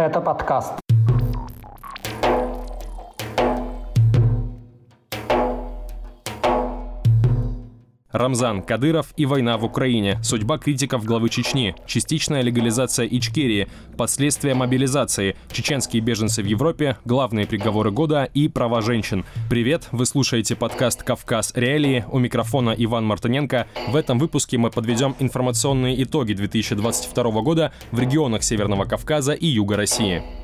Это подкаст. Рамзан Кадыров и война в Украине. Судьба критиков главы Чечни. Частичная легализация Ичкерии. Последствия мобилизации. Чеченские беженцы в Европе. Главные приговоры года и права женщин. Привет, вы слушаете подкаст «Кавказ. Реалии». У микрофона Иван Мартыненко. В этом выпуске мы подведем информационные итоги 2022 года в регионах Северного Кавказа и Юга России.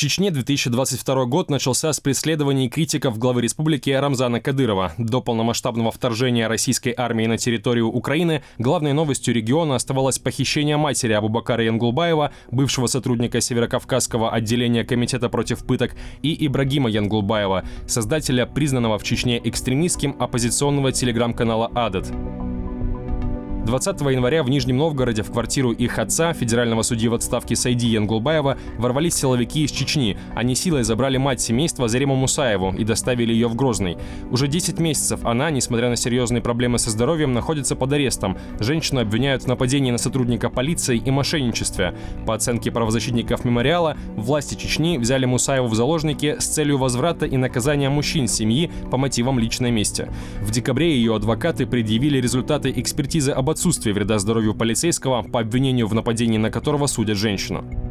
Чечне 2022 год начался с преследований критиков главы республики Рамзана Кадырова. До полномасштабного вторжения российской армии на территорию Украины главной новостью региона оставалось похищение матери Абубакара Янгулбаева, бывшего сотрудника Северокавказского отделения Комитета против пыток, и Ибрагима Янгулбаева, создателя признанного в Чечне экстремистским оппозиционного телеграм-канала «Адет». 20 января в Нижнем Новгороде в квартиру их отца, федерального судьи в отставке Сайди Янгулбаева, ворвались силовики из Чечни. Они силой забрали мать семейства Зариму Мусаеву и доставили ее в Грозный. Уже 10 месяцев она, несмотря на серьезные проблемы со здоровьем, находится под арестом. Женщину обвиняют в нападении на сотрудника полиции и мошенничестве. По оценке правозащитников мемориала, власти Чечни взяли Мусаеву в заложники с целью возврата и наказания мужчин семьи по мотивам личной мести. В декабре ее адвокаты предъявили результаты экспертизы об отсутствие вреда здоровью полицейского, по обвинению в нападении на которого судят женщину.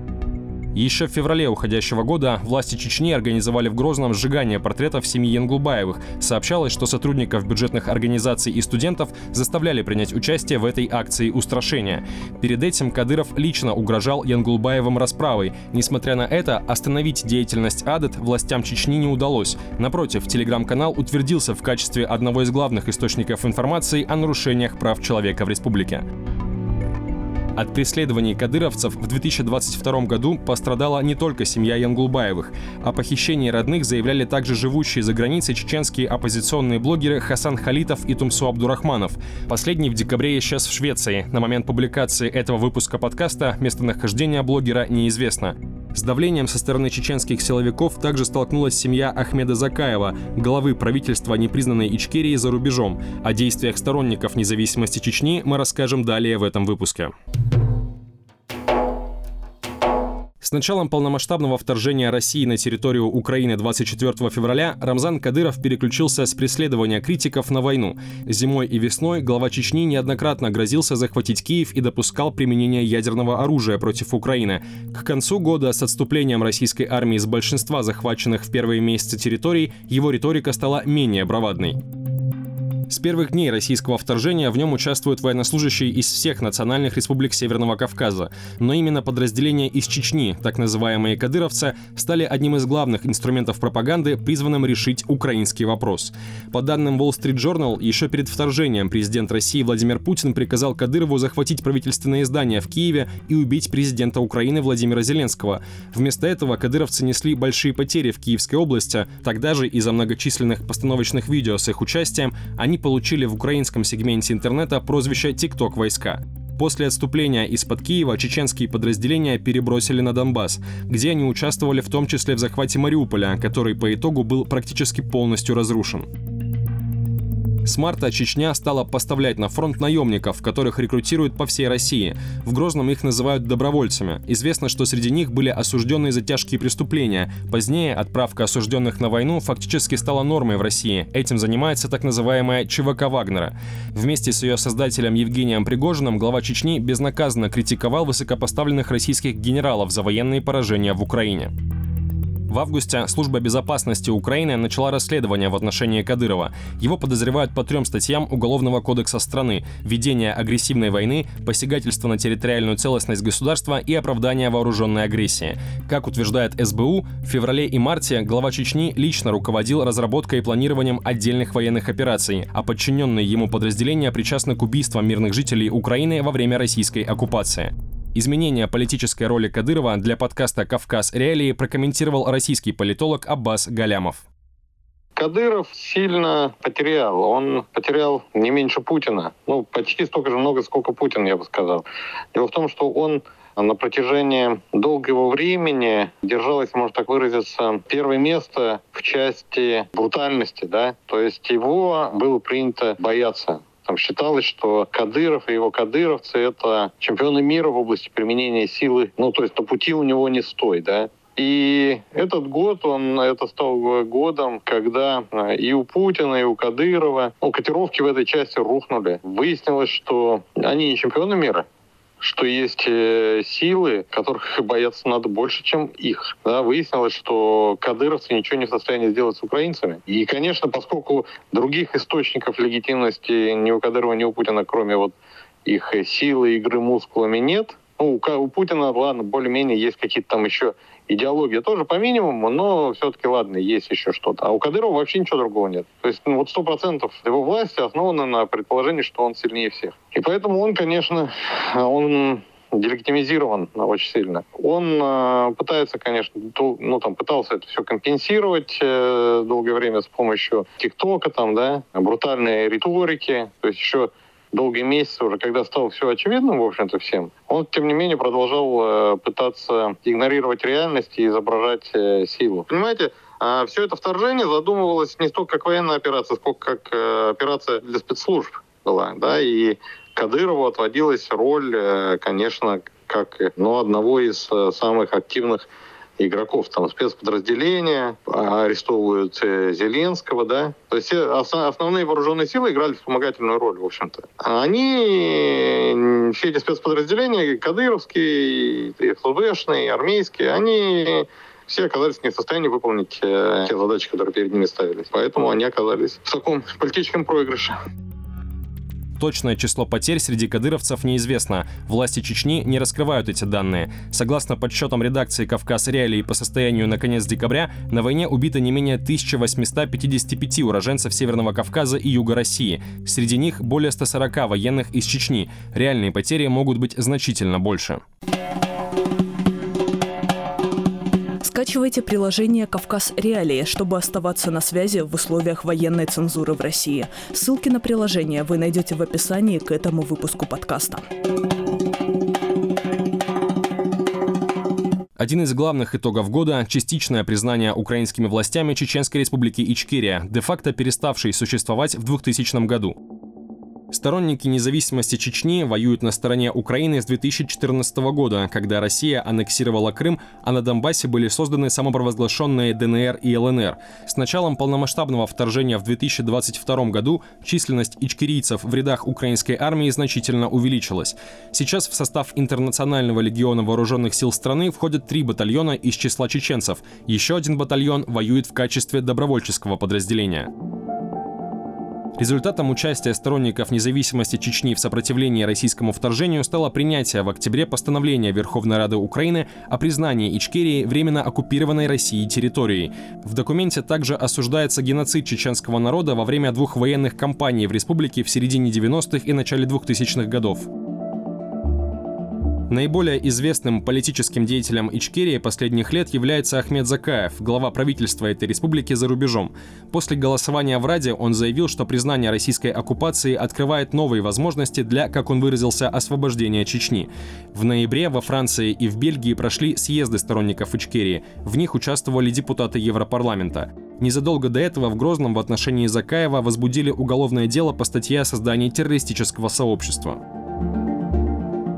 Еще в феврале уходящего года власти Чечни организовали в Грозном сжигание портретов семьи Янгулбаевых. Сообщалось, что сотрудников бюджетных организаций и студентов заставляли принять участие в этой акции устрашения. Перед этим Кадыров лично угрожал Янгулбаевым расправой. Несмотря на это, остановить деятельность АДЭТ властям Чечни не удалось. Напротив, телеграм-канал утвердился в качестве одного из главных источников информации о нарушениях прав человека в республике. От преследований кадыровцев в 2022 году пострадала не только семья Янгулбаевых. О похищении родных заявляли также живущие за границей чеченские оппозиционные блогеры Хасан Халитов и Тумсу Абдурахманов. Последний в декабре исчез в Швеции. На момент публикации этого выпуска подкаста местонахождение блогера неизвестно. С давлением со стороны чеченских силовиков также столкнулась семья Ахмеда Закаева, главы правительства непризнанной Ичкерии за рубежом. О действиях сторонников независимости Чечни мы расскажем далее в этом выпуске. С началом полномасштабного вторжения России на территорию Украины 24 февраля Рамзан Кадыров переключился с преследования критиков на войну. Зимой и весной глава Чечни неоднократно грозился захватить Киев и допускал применение ядерного оружия против Украины. К концу года с отступлением российской армии из большинства захваченных в первые месяцы территорий его риторика стала менее бравадной. С первых дней российского вторжения в нем участвуют военнослужащие из всех национальных республик Северного Кавказа. Но именно подразделения из Чечни, так называемые кадыровцы, стали одним из главных инструментов пропаганды, призванным решить украинский вопрос. По данным Wall Street Journal, еще перед вторжением президент России Владимир Путин приказал Кадырову захватить правительственное здание в Киеве и убить президента Украины Владимира Зеленского. Вместо этого кадыровцы несли большие потери в Киевской области. Тогда же из-за многочисленных постановочных видео с их участием они получили в украинском сегменте интернета прозвище «ТикТок войска». После отступления из-под Киева чеченские подразделения перебросили на Донбасс, где они участвовали в том числе в захвате Мариуполя, который по итогу был практически полностью разрушен. С марта Чечня стала поставлять на фронт наемников, которых рекрутируют по всей России. В Грозном их называют добровольцами. Известно, что среди них были осужденные за тяжкие преступления. Позднее отправка осужденных на войну фактически стала нормой в России. Этим занимается так называемая ЧВК Вагнера. Вместе с ее создателем Евгением Пригожиным глава Чечни безнаказанно критиковал высокопоставленных российских генералов за военные поражения в Украине. В августе служба безопасности Украины начала расследование в отношении Кадырова. Его подозревают по трем статьям Уголовного кодекса страны – ведение агрессивной войны, посягательство на территориальную целостность государства и оправдание вооруженной агрессии. Как утверждает СБУ, в феврале и марте глава Чечни лично руководил разработкой и планированием отдельных военных операций, а подчиненные ему подразделения причастны к убийствам мирных жителей Украины во время российской оккупации. Изменение политической роли Кадырова для подкаста «Кавказ. Реалии» прокомментировал российский политолог Аббас Галямов. Кадыров сильно потерял. Он потерял не меньше Путина. Ну, почти столько же много, сколько Путин, я бы сказал. Дело в том, что он на протяжении долгого времени держалось, можно так выразиться, первое место в части брутальности, да, то есть его было принято бояться там считалось, что Кадыров и его кадыровцы — это чемпионы мира в области применения силы. Ну, то есть на пути у него не стой, да. И этот год, он, это стал годом, когда э, и у Путина, и у Кадырова, ну, котировки в этой части рухнули. Выяснилось, что они не чемпионы мира, что есть э, силы, которых бояться надо больше, чем их. Да, выяснилось, что кадыровцы ничего не в состоянии сделать с украинцами. И, конечно, поскольку других источников легитимности ни у Кадырова, ни у Путина, кроме вот их силы, игры мускулами нет, ну, у, у Путина, ладно, более-менее есть какие-то там еще идеология тоже по минимуму, но все-таки, ладно, есть еще что-то. А у Кадырова вообще ничего другого нет. То есть ну, вот сто процентов его власти основаны на предположении, что он сильнее всех. И поэтому он, конечно, он делегитимизирован очень сильно. Он э, пытается, конечно, то, ну там пытался это все компенсировать э, долгое время с помощью ТикТока, там, да, брутальной риторики, то есть еще долгие месяцы уже, когда стало все очевидным, в общем-то, всем, он, тем не менее, продолжал э, пытаться игнорировать реальность и изображать э, силу. Понимаете, а все это вторжение задумывалось не столько как военная операция, сколько как э, операция для спецслужб была, да, и Кадырову отводилась роль, э, конечно, как ну, одного из э, самых активных игроков, там спецподразделения, арестовывают э, Зеленского, да. То есть основные вооруженные силы играли вспомогательную роль, в общем-то. Они, все эти спецподразделения, кадыровские, ФСБшные, армейские, они все оказались не в состоянии выполнить те задачи, которые перед ними ставились. Поэтому они оказались в таком политическом проигрыше. Точное число потерь среди кадыровцев неизвестно. Власти Чечни не раскрывают эти данные. Согласно подсчетам редакции «Кавказ Реалии» по состоянию на конец декабря, на войне убито не менее 1855 уроженцев Северного Кавказа и Юга России. Среди них более 140 военных из Чечни. Реальные потери могут быть значительно больше. Скачивайте приложение «Кавказ Реалии», чтобы оставаться на связи в условиях военной цензуры в России. Ссылки на приложение вы найдете в описании к этому выпуску подкаста. Один из главных итогов года – частичное признание украинскими властями Чеченской республики Ичкерия, де-факто переставшей существовать в 2000 году. Сторонники независимости Чечни воюют на стороне Украины с 2014 года, когда Россия аннексировала Крым, а на Донбассе были созданы самопровозглашенные ДНР и ЛНР. С началом полномасштабного вторжения в 2022 году численность ичкерийцев в рядах украинской армии значительно увеличилась. Сейчас в состав Интернационального легиона вооруженных сил страны входят три батальона из числа чеченцев. Еще один батальон воюет в качестве добровольческого подразделения. Результатом участия сторонников независимости Чечни в сопротивлении российскому вторжению стало принятие в октябре постановления Верховной Рады Украины о признании Ичкерии временно оккупированной Россией территорией. В документе также осуждается геноцид чеченского народа во время двух военных кампаний в республике в середине 90-х и начале 2000-х годов. Наиболее известным политическим деятелем Ичкерии последних лет является Ахмед Закаев, глава правительства этой республики за рубежом. После голосования в Раде он заявил, что признание российской оккупации открывает новые возможности для, как он выразился, освобождения Чечни. В ноябре во Франции и в Бельгии прошли съезды сторонников Ичкерии. В них участвовали депутаты Европарламента. Незадолго до этого в Грозном в отношении Закаева возбудили уголовное дело по статье о создании террористического сообщества.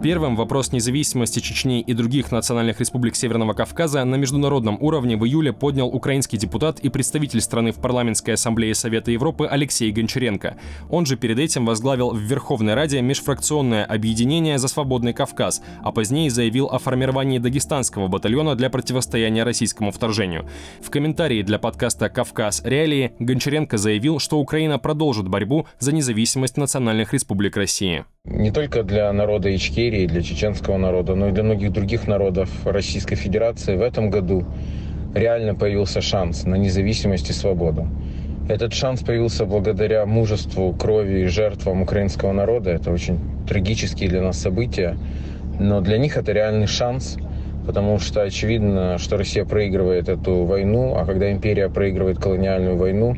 Первым вопрос независимости Чечни и других национальных республик Северного Кавказа на международном уровне в июле поднял украинский депутат и представитель страны в парламентской ассамблее Совета Европы Алексей Гончаренко. Он же перед этим возглавил в Верховной Раде межфракционное объединение «За свободный Кавказ», а позднее заявил о формировании дагестанского батальона для противостояния российскому вторжению. В комментарии для подкаста «Кавказ. Реалии» Гончаренко заявил, что Украина продолжит борьбу за независимость национальных республик России. Не только для народа Ичкерии, для чеченского народа, но и для многих других народов Российской Федерации в этом году реально появился шанс на независимость и свободу. Этот шанс появился благодаря мужеству, крови и жертвам украинского народа. Это очень трагические для нас события, но для них это реальный шанс, потому что очевидно, что Россия проигрывает эту войну, а когда империя проигрывает колониальную войну,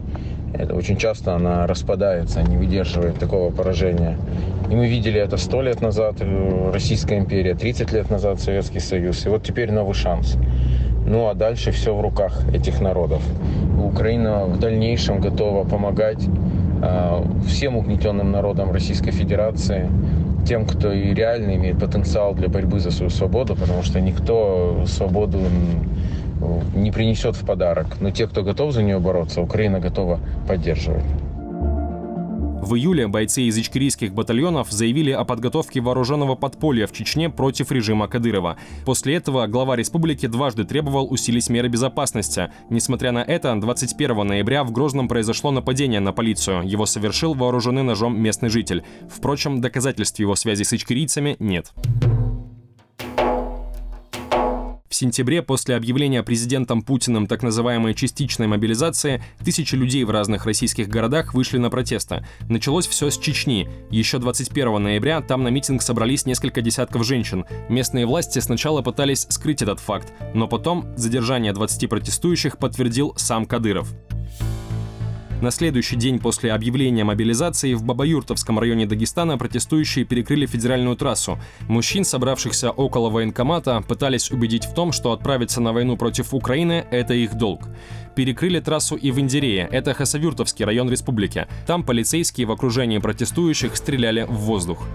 это очень часто она распадается, не выдерживает такого поражения. И мы видели это сто лет назад, Российская империя, 30 лет назад Советский Союз. И вот теперь новый шанс. Ну а дальше все в руках этих народов. Украина в дальнейшем готова помогать э, всем угнетенным народам Российской Федерации, тем, кто и реально имеет потенциал для борьбы за свою свободу, потому что никто свободу не принесет в подарок. Но те, кто готов за нее бороться, Украина готова поддерживать. В июле бойцы из ичкерийских батальонов заявили о подготовке вооруженного подполья в Чечне против режима Кадырова. После этого глава республики дважды требовал усилить меры безопасности. Несмотря на это, 21 ноября в Грозном произошло нападение на полицию. Его совершил вооруженный ножом местный житель. Впрочем, доказательств его связи с ичкерийцами нет. В сентябре после объявления президентом Путиным так называемой частичной мобилизации тысячи людей в разных российских городах вышли на протесты. Началось все с Чечни. Еще 21 ноября там на митинг собрались несколько десятков женщин. Местные власти сначала пытались скрыть этот факт, но потом задержание 20 протестующих подтвердил сам Кадыров. На следующий день после объявления мобилизации в Бабаюртовском районе Дагестана протестующие перекрыли федеральную трассу. Мужчин, собравшихся около военкомата, пытались убедить в том, что отправиться на войну против Украины – это их долг. Перекрыли трассу и в Индерее, это Хасавюртовский район республики. Там полицейские в окружении протестующих стреляли в воздух.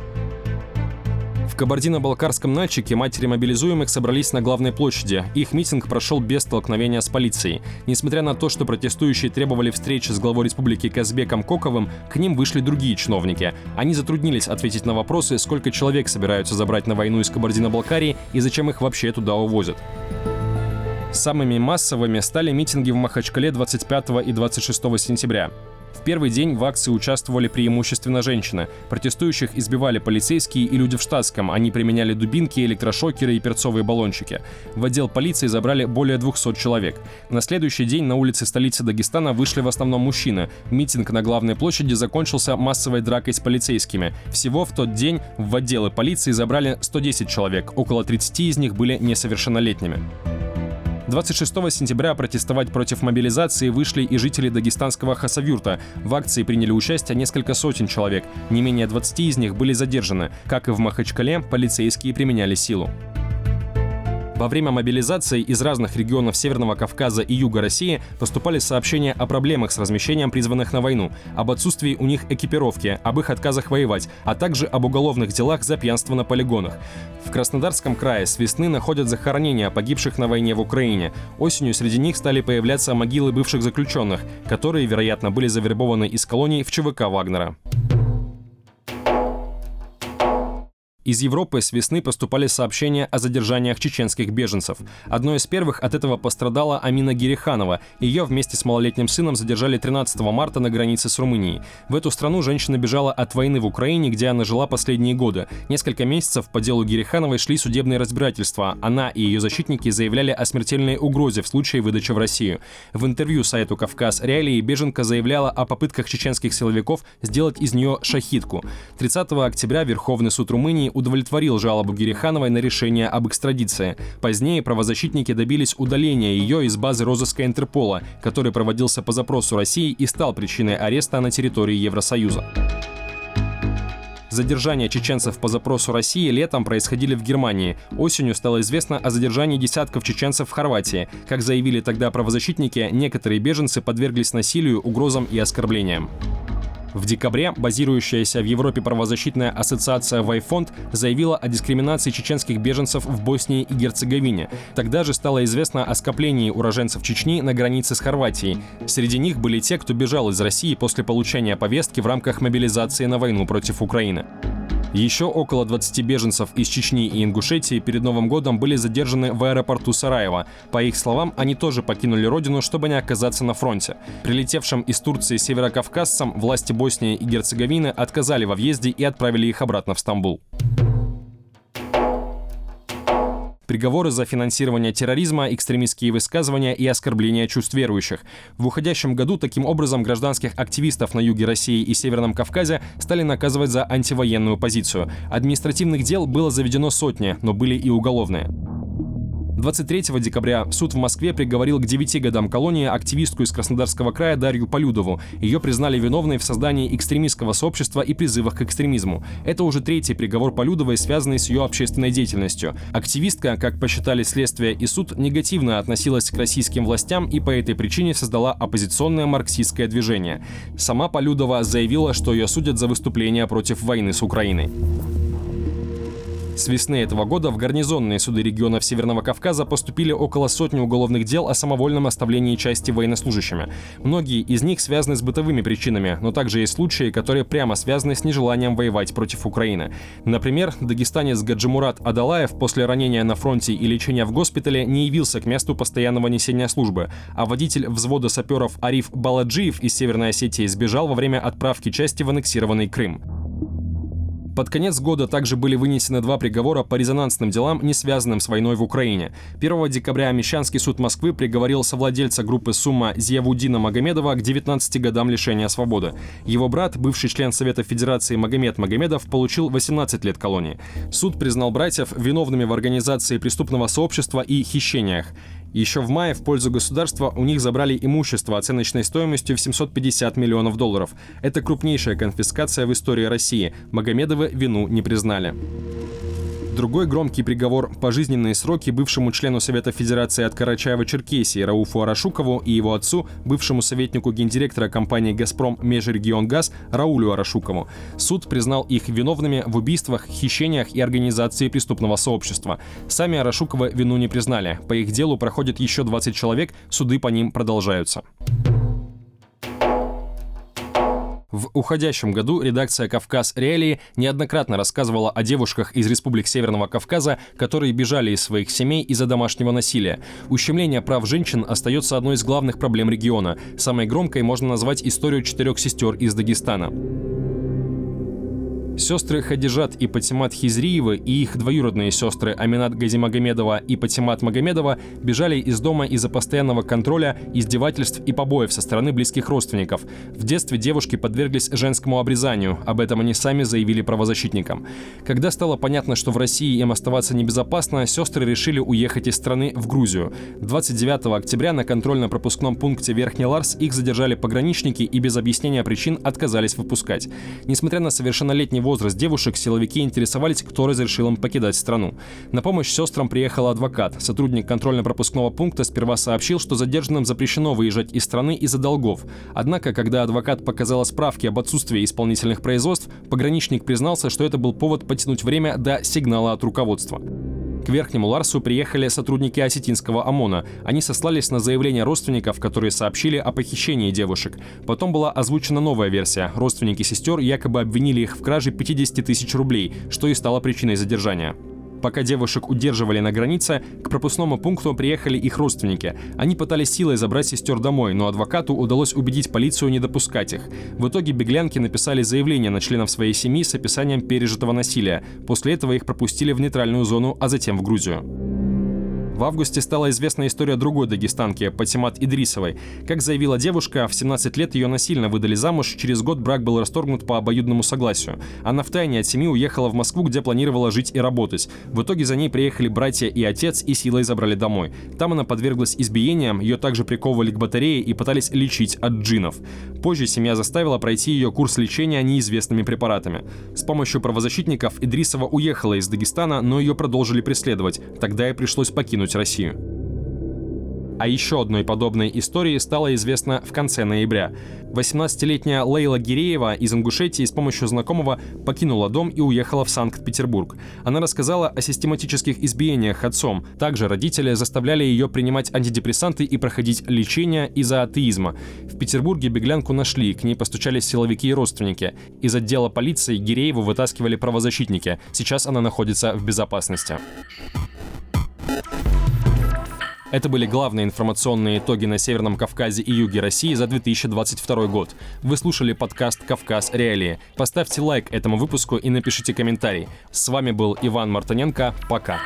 Кабардино-Балкарском Нальчике матери мобилизуемых собрались на главной площади. Их митинг прошел без столкновения с полицией. Несмотря на то, что протестующие требовали встречи с главой республики Казбеком Коковым, к ним вышли другие чиновники. Они затруднились ответить на вопросы, сколько человек собираются забрать на войну из Кабардино-Балкарии и зачем их вообще туда увозят. Самыми массовыми стали митинги в Махачкале 25 и 26 сентября. В первый день в акции участвовали преимущественно женщины. Протестующих избивали полицейские и люди в штатском. Они применяли дубинки, электрошокеры и перцовые баллончики. В отдел полиции забрали более 200 человек. На следующий день на улице столицы Дагестана вышли в основном мужчины. Митинг на главной площади закончился массовой дракой с полицейскими. Всего в тот день в отделы полиции забрали 110 человек. Около 30 из них были несовершеннолетними. 26 сентября протестовать против мобилизации вышли и жители дагестанского Хасавюрта. В акции приняли участие несколько сотен человек. Не менее 20 из них были задержаны. Как и в Махачкале, полицейские применяли силу. Во время мобилизации из разных регионов Северного Кавказа и Юга России поступали сообщения о проблемах с размещением призванных на войну, об отсутствии у них экипировки, об их отказах воевать, а также об уголовных делах за пьянство на полигонах. В Краснодарском крае с весны находят захоронения погибших на войне в Украине. Осенью среди них стали появляться могилы бывших заключенных, которые, вероятно, были завербованы из колоний в ЧВК Вагнера. Из Европы с весны поступали сообщения о задержаниях чеченских беженцев. Одной из первых от этого пострадала Амина Гериханова. Ее вместе с малолетним сыном задержали 13 марта на границе с Румынией. В эту страну женщина бежала от войны в Украине, где она жила последние годы. Несколько месяцев по делу Герихановой шли судебные разбирательства. Она и ее защитники заявляли о смертельной угрозе в случае выдачи в Россию. В интервью сайту «Кавказ Реалии» беженка заявляла о попытках чеченских силовиков сделать из нее шахитку. 30 октября Верховный суд Румынии удовлетворил жалобу Герихановой на решение об экстрадиции. Позднее правозащитники добились удаления ее из базы розыска Интерпола, который проводился по запросу России и стал причиной ареста на территории Евросоюза. Задержания чеченцев по запросу России летом происходили в Германии. Осенью стало известно о задержании десятков чеченцев в Хорватии. Как заявили тогда правозащитники, некоторые беженцы подверглись насилию, угрозам и оскорблениям. В декабре базирующаяся в Европе правозащитная ассоциация Вайфонд заявила о дискриминации чеченских беженцев в Боснии и Герцеговине. Тогда же стало известно о скоплении уроженцев Чечни на границе с Хорватией. Среди них были те, кто бежал из России после получения повестки в рамках мобилизации на войну против Украины. Еще около 20 беженцев из Чечни и Ингушетии перед Новым годом были задержаны в аэропорту Сараева. По их словам, они тоже покинули родину, чтобы не оказаться на фронте. Прилетевшим из Турции северокавказцам власти Боснии и Герцеговины отказали во въезде и отправили их обратно в Стамбул. Приговоры за финансирование терроризма, экстремистские высказывания и оскорбления чувств верующих. В уходящем году таким образом гражданских активистов на юге России и Северном Кавказе стали наказывать за антивоенную позицию. Административных дел было заведено сотни, но были и уголовные. 23 декабря суд в Москве приговорил к 9 годам колонии активистку из Краснодарского края Дарью Полюдову. Ее признали виновной в создании экстремистского сообщества и призывах к экстремизму. Это уже третий приговор Полюдовой, связанный с ее общественной деятельностью. Активистка, как посчитали следствие и суд, негативно относилась к российским властям и по этой причине создала оппозиционное марксистское движение. Сама Полюдова заявила, что ее судят за выступление против войны с Украиной. С весны этого года в гарнизонные суды регионов Северного Кавказа поступили около сотни уголовных дел о самовольном оставлении части военнослужащими. Многие из них связаны с бытовыми причинами, но также есть случаи, которые прямо связаны с нежеланием воевать против Украины. Например, дагестанец Гаджимурат Адалаев после ранения на фронте и лечения в госпитале не явился к месту постоянного несения службы, а водитель взвода саперов Ариф Баладжиев из Северной Осетии сбежал во время отправки части в аннексированный Крым. Под конец года также были вынесены два приговора по резонансным делам, не связанным с войной в Украине. 1 декабря Мещанский суд Москвы приговорил совладельца группы «Сумма» Зиявудина Магомедова к 19 годам лишения свободы. Его брат, бывший член Совета Федерации Магомед Магомедов, получил 18 лет колонии. Суд признал братьев виновными в организации преступного сообщества и хищениях. Еще в мае в пользу государства у них забрали имущество оценочной стоимостью в 750 миллионов долларов. Это крупнейшая конфискация в истории России. Магомедовы вину не признали. Другой громкий приговор – пожизненные сроки бывшему члену Совета Федерации от Карачаева-Черкесии Рауфу Арашукову и его отцу, бывшему советнику гендиректора компании «Газпром» Межрегионгаз Раулю Арашукову. Суд признал их виновными в убийствах, хищениях и организации преступного сообщества. Сами Арашуковы вину не признали. По их делу проходит еще 20 человек, суды по ним продолжаются. В уходящем году редакция «Кавказ Реалии» неоднократно рассказывала о девушках из республик Северного Кавказа, которые бежали из своих семей из-за домашнего насилия. Ущемление прав женщин остается одной из главных проблем региона. Самой громкой можно назвать историю четырех сестер из Дагестана. Сестры Хадижат и Патимат Хизриевы и их двоюродные сестры Аминат Газимагомедова и Патимат Магомедова бежали из дома из-за постоянного контроля, издевательств и побоев со стороны близких родственников. В детстве девушки подверглись женскому обрезанию, об этом они сами заявили правозащитникам. Когда стало понятно, что в России им оставаться небезопасно, сестры решили уехать из страны в Грузию. 29 октября на контрольно-пропускном пункте Верхний Ларс их задержали пограничники и без объяснения причин отказались выпускать. Несмотря на совершеннолетний возраст девушек, силовики интересовались, кто разрешил им покидать страну. На помощь сестрам приехал адвокат. Сотрудник контрольно-пропускного пункта сперва сообщил, что задержанным запрещено выезжать из страны из-за долгов. Однако, когда адвокат показал справки об отсутствии исполнительных производств, пограничник признался, что это был повод потянуть время до сигнала от руководства. К Верхнему Ларсу приехали сотрудники осетинского ОМОНа. Они сослались на заявления родственников, которые сообщили о похищении девушек. Потом была озвучена новая версия. Родственники сестер якобы обвинили их в краже 50 тысяч рублей, что и стало причиной задержания. Пока девушек удерживали на границе, к пропускному пункту приехали их родственники. Они пытались силой забрать сестер домой, но адвокату удалось убедить полицию не допускать их. В итоге беглянки написали заявление на членов своей семьи с описанием пережитого насилия. После этого их пропустили в нейтральную зону, а затем в Грузию. В августе стала известна история другой дагестанки, Патимат Идрисовой. Как заявила девушка, в 17 лет ее насильно выдали замуж, через год брак был расторгнут по обоюдному согласию. Она втайне от семьи уехала в Москву, где планировала жить и работать. В итоге за ней приехали братья и отец и силой забрали домой. Там она подверглась избиениям, ее также приковывали к батарее и пытались лечить от джинов. Позже семья заставила пройти ее курс лечения неизвестными препаратами. С помощью правозащитников Идрисова уехала из Дагестана, но ее продолжили преследовать. Тогда ей пришлось покинуть покинуть Россию. А еще одной подобной истории стало известно в конце ноября. 18-летняя Лейла Гиреева из Ингушетии с помощью знакомого покинула дом и уехала в Санкт-Петербург. Она рассказала о систематических избиениях отцом. Также родители заставляли ее принимать антидепрессанты и проходить лечение из-за атеизма. В Петербурге беглянку нашли, к ней постучались силовики и родственники. Из отдела полиции Гирееву вытаскивали правозащитники. Сейчас она находится в безопасности. Это были главные информационные итоги на Северном Кавказе и Юге России за 2022 год. Вы слушали подкаст «Кавказ. Реалии». Поставьте лайк этому выпуску и напишите комментарий. С вами был Иван Мартыненко. Пока.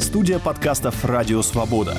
Студия подкастов «Радио Свобода».